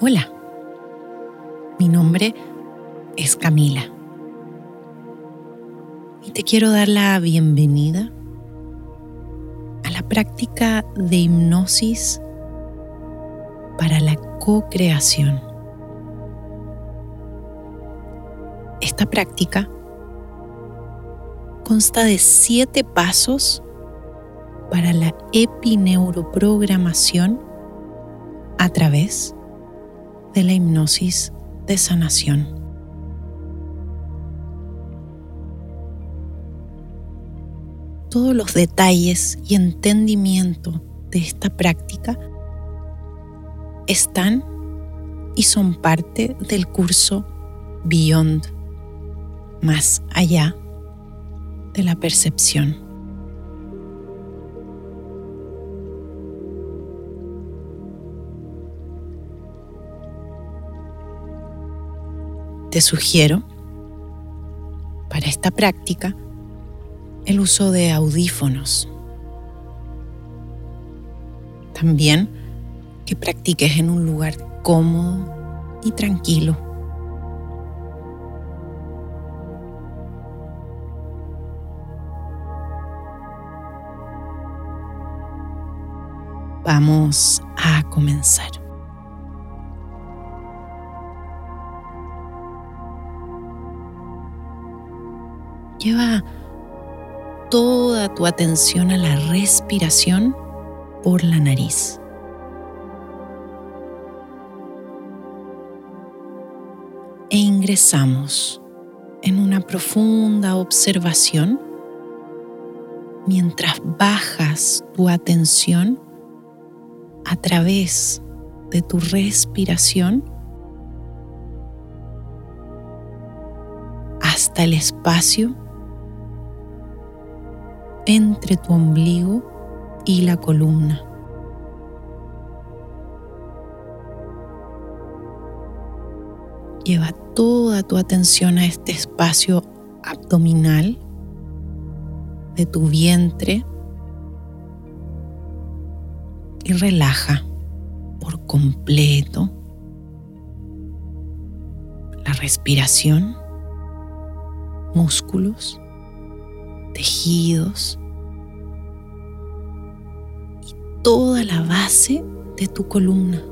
Hola, mi nombre es Camila y te quiero dar la bienvenida a la práctica de hipnosis para la co-creación. Esta práctica consta de siete pasos para la epineuroprogramación a través de la hipnosis de sanación. Todos los detalles y entendimiento de esta práctica están y son parte del curso Beyond, más allá de la percepción. Te sugiero para esta práctica el uso de audífonos. También que practiques en un lugar cómodo y tranquilo. Vamos a comenzar. Lleva toda tu atención a la respiración por la nariz. E ingresamos en una profunda observación mientras bajas tu atención a través de tu respiración hasta el espacio entre tu ombligo y la columna. Lleva toda tu atención a este espacio abdominal de tu vientre y relaja por completo la respiración, músculos, tejidos y toda la base de tu columna.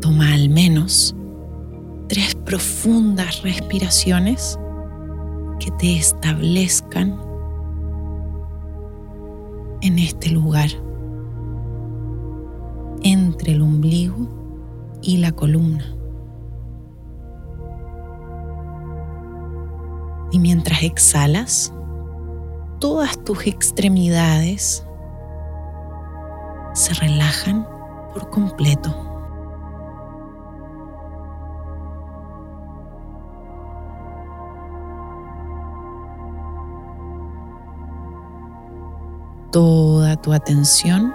Toma al menos tres profundas respiraciones que te establezcan en este lugar, entre el ombligo y la columna. Y mientras exhalas, todas tus extremidades se relajan por completo. Toda tu atención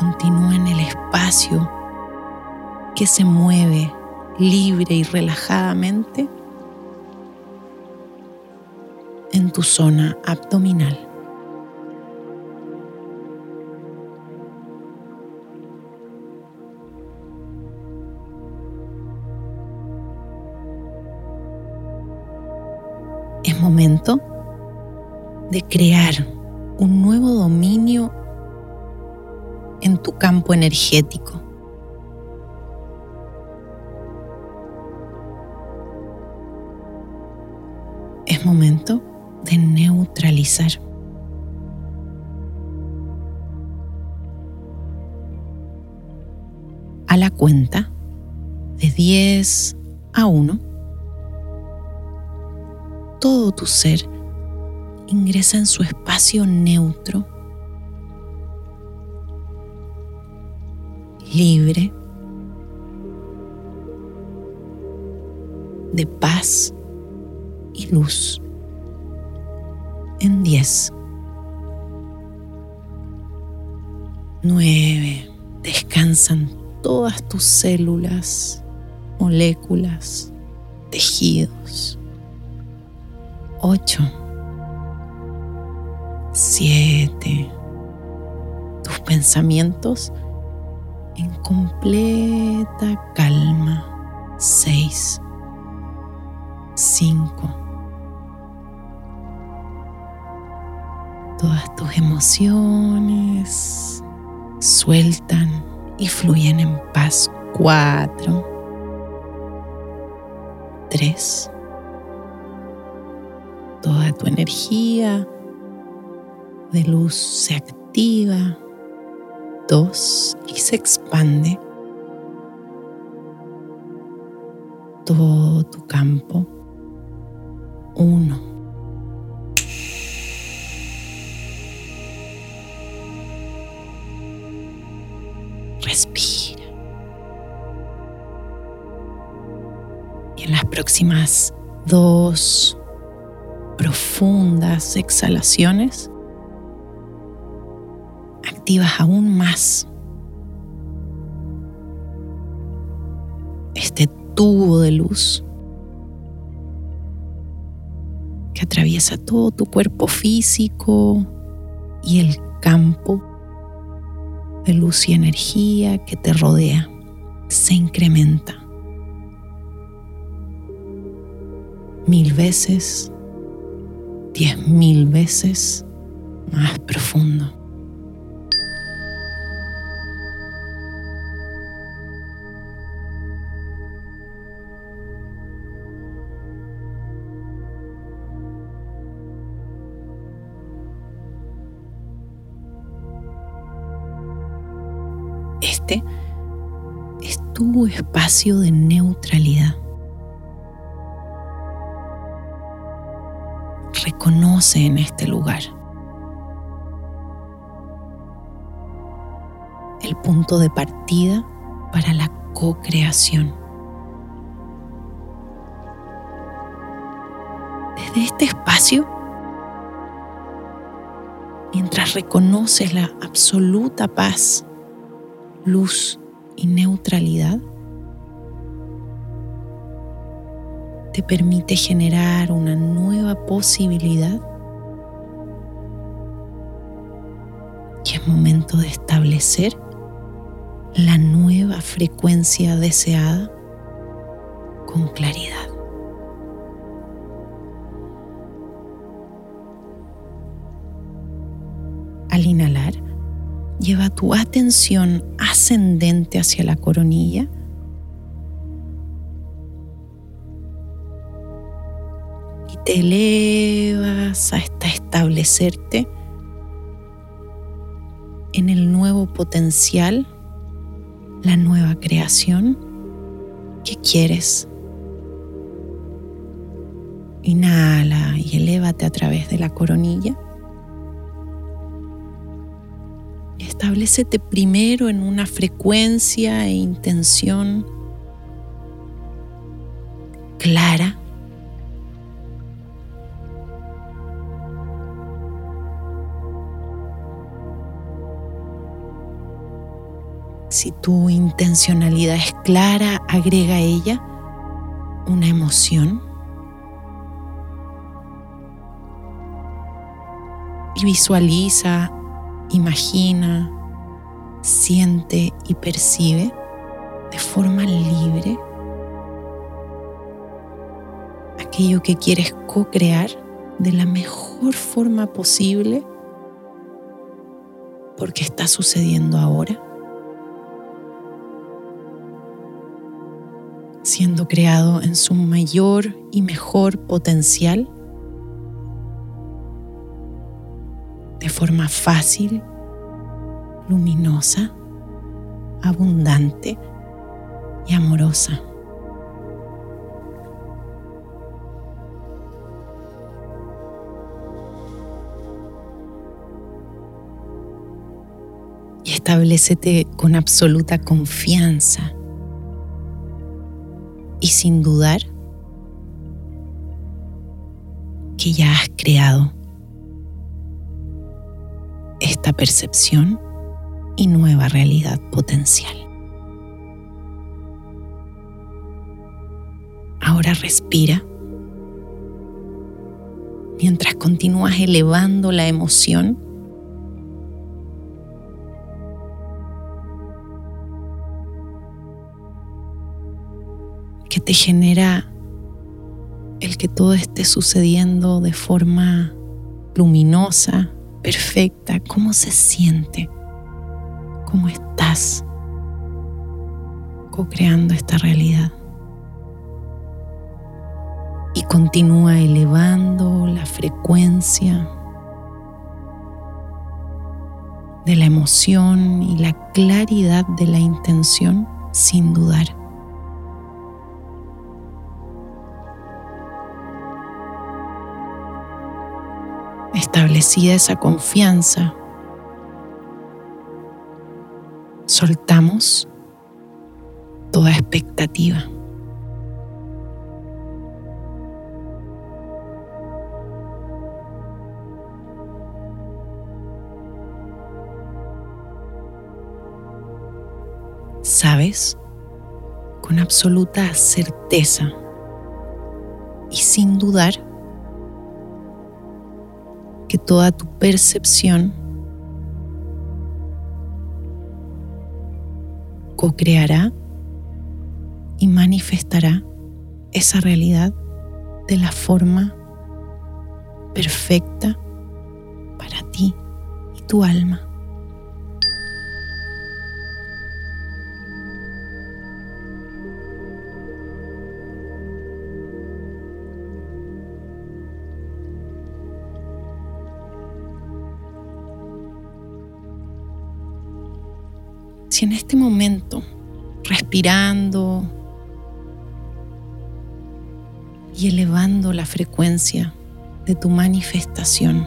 continúa en el espacio que se mueve libre y relajadamente en tu zona abdominal. Es momento de crear un nuevo dominio en tu campo energético. Es momento de neutralizar. A la cuenta de 10 a 1, todo tu ser ingresa en su espacio neutro, libre, de paz y luz en 10. 9. Descansan todas tus células, moléculas, tejidos. 8. 7. Tus pensamientos en completa calma. Seis, cinco. Todas tus emociones sueltan y fluyen en paz. Cuatro, tres. Toda tu energía de luz se activa. Dos y se expande. Todo tu campo. Uno. Respira. Y en las próximas dos profundas exhalaciones, activas aún más este tubo de luz que atraviesa todo tu cuerpo físico y el campo de luz y energía que te rodea se incrementa mil veces, diez mil veces más profundo. Este es tu espacio de neutralidad. Reconoce en este lugar el punto de partida para la co-creación. Desde este espacio, mientras reconoces la absoluta paz luz y neutralidad, te permite generar una nueva posibilidad y es momento de establecer la nueva frecuencia deseada con claridad. Lleva tu atención ascendente hacia la coronilla. Y te elevas hasta establecerte en el nuevo potencial, la nueva creación que quieres. Inhala y elévate a través de la coronilla. Establecete primero en una frecuencia e intención clara. Si tu intencionalidad es clara, agrega a ella una emoción. Y visualiza imagina, siente y percibe de forma libre aquello que quieres co-crear de la mejor forma posible porque está sucediendo ahora, siendo creado en su mayor y mejor potencial forma fácil, luminosa, abundante y amorosa. Y establecete con absoluta confianza y sin dudar que ya has creado percepción y nueva realidad potencial. Ahora respira mientras continúas elevando la emoción. que te genera el que todo esté sucediendo de forma luminosa, perfecta, cómo se siente, cómo estás co-creando esta realidad. Y continúa elevando la frecuencia de la emoción y la claridad de la intención sin dudar. Establecida esa confianza, soltamos toda expectativa. sabes con absoluta certeza y sin dudar toda tu percepción co-creará y manifestará esa realidad de la forma perfecta para ti y tu alma. Si en este momento, respirando y elevando la frecuencia de tu manifestación,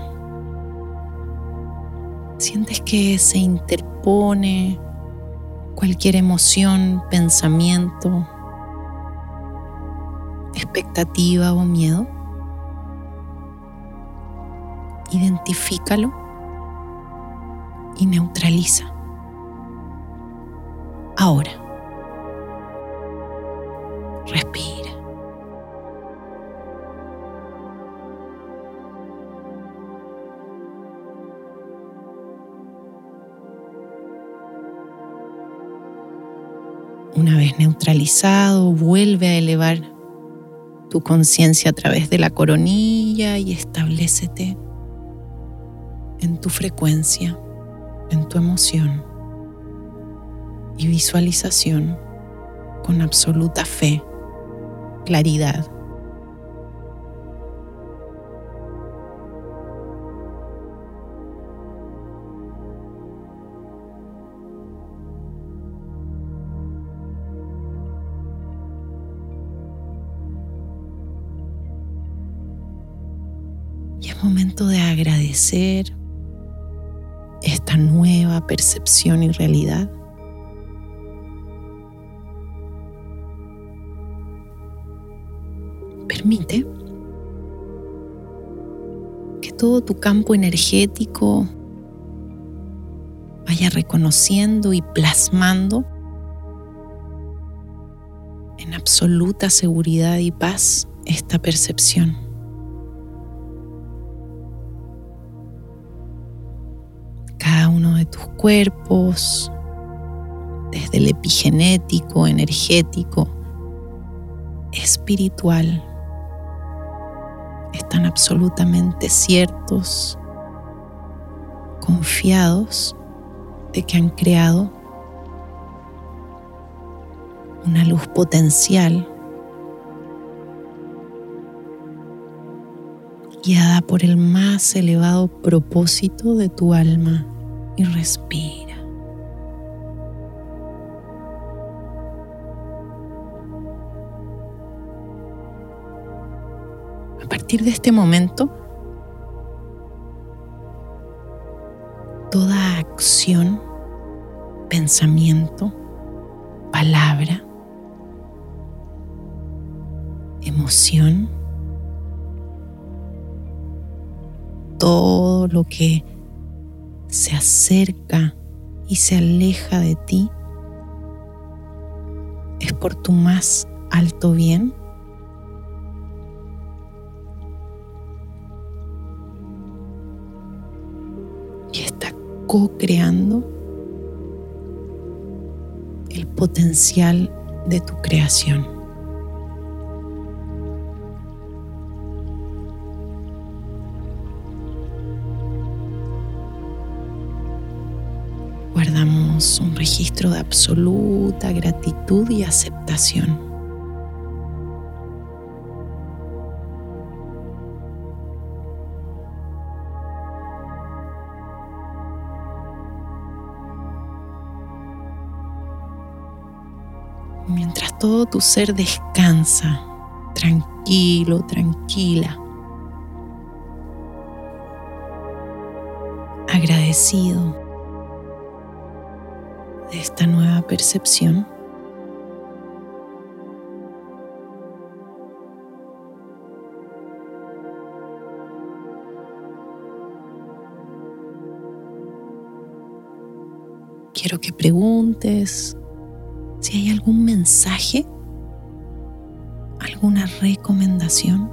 sientes que se interpone cualquier emoción, pensamiento, expectativa o miedo, identifícalo y neutraliza ahora. Respira. Una vez neutralizado, vuelve a elevar tu conciencia a través de la coronilla y establecete en tu frecuencia, en tu emoción y visualización con absoluta fe, claridad. Y es momento de agradecer esta nueva percepción y realidad permite que todo tu campo energético vaya reconociendo y plasmando en absoluta seguridad y paz esta percepción. Cada uno de tus cuerpos, desde el epigenético, energético, espiritual, están absolutamente ciertos, confiados de que han creado una luz potencial guiada por el más elevado propósito de tu alma y respira. Partir de este momento, toda acción, pensamiento, palabra, emoción, todo lo que se acerca y se aleja de ti es por tu más alto bien co-creando el potencial de tu creación. Guardamos un registro de absoluta gratitud y aceptación. Todo tu ser descansa, tranquilo, tranquila, agradecido de esta nueva percepción. Quiero que preguntes si hay algún mensaje, alguna recomendación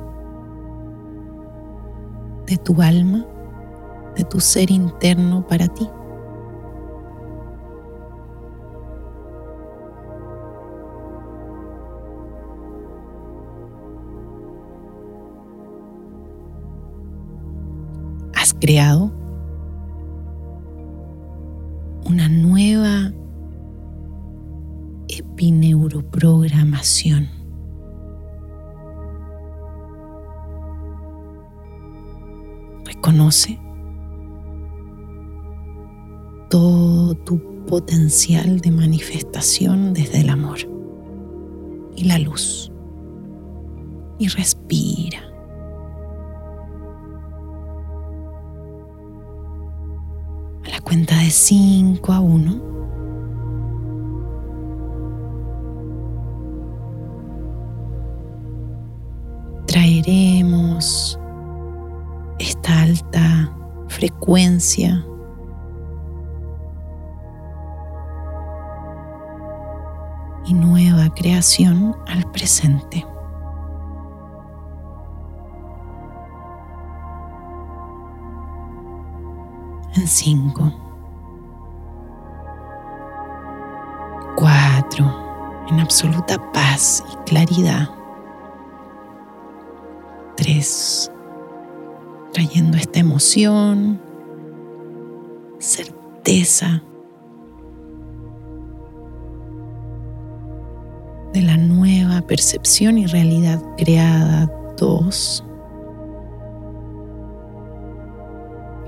de tu alma, de tu ser interno para ti. Has creado Todo tu potencial de manifestación desde el amor y la luz. Y respira. A la cuenta de 5 a 1 y nueva creación al presente. En cinco, cuatro, en absoluta paz y claridad. Trayendo esta emoción, certeza de la nueva percepción y realidad creada. Dos.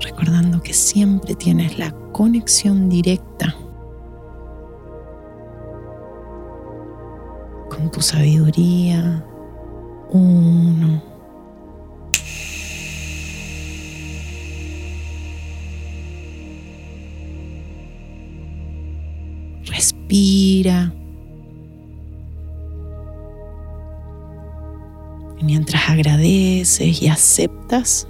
Recordando que siempre tienes la conexión directa con tu sabiduría. Uno. Y mientras agradeces y aceptas,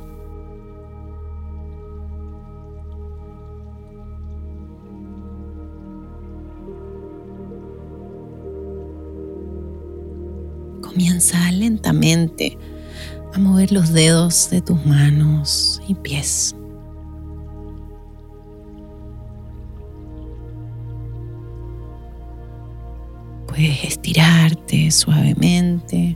comienza lentamente a mover los dedos de tus manos y pies. Puedes estirarte suavemente.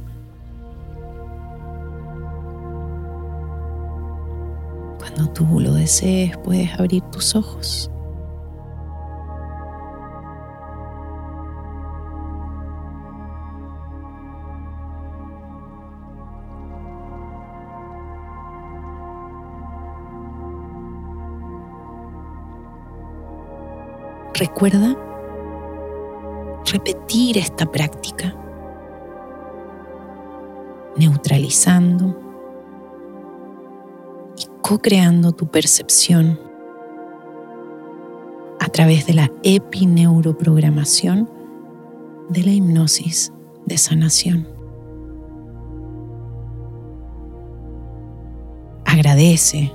Cuando tú lo desees, puedes abrir tus ojos. Recuerda repetir esta práctica, neutralizando y co-creando tu percepción a través de la epineuroprogramación de la hipnosis de sanación. Agradece,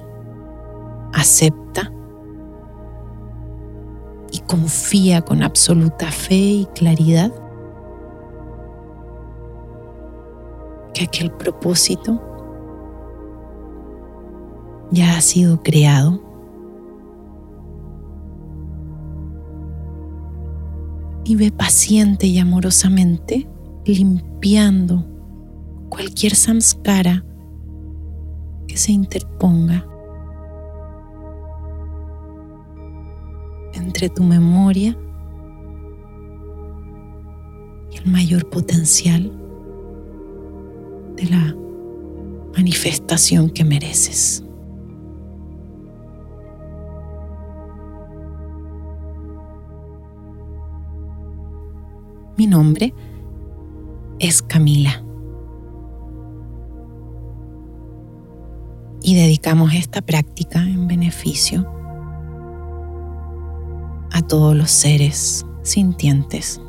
acepta confía con absoluta fe y claridad que aquel propósito ya ha sido creado. Y ve paciente y amorosamente limpiando cualquier samskara que se interponga entre tu memoria y el mayor potencial de la manifestación que mereces. Mi nombre es Camila. Y dedicamos esta práctica en beneficio a todos los seres sintientes.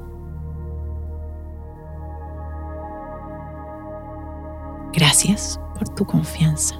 Gracias por tu confianza.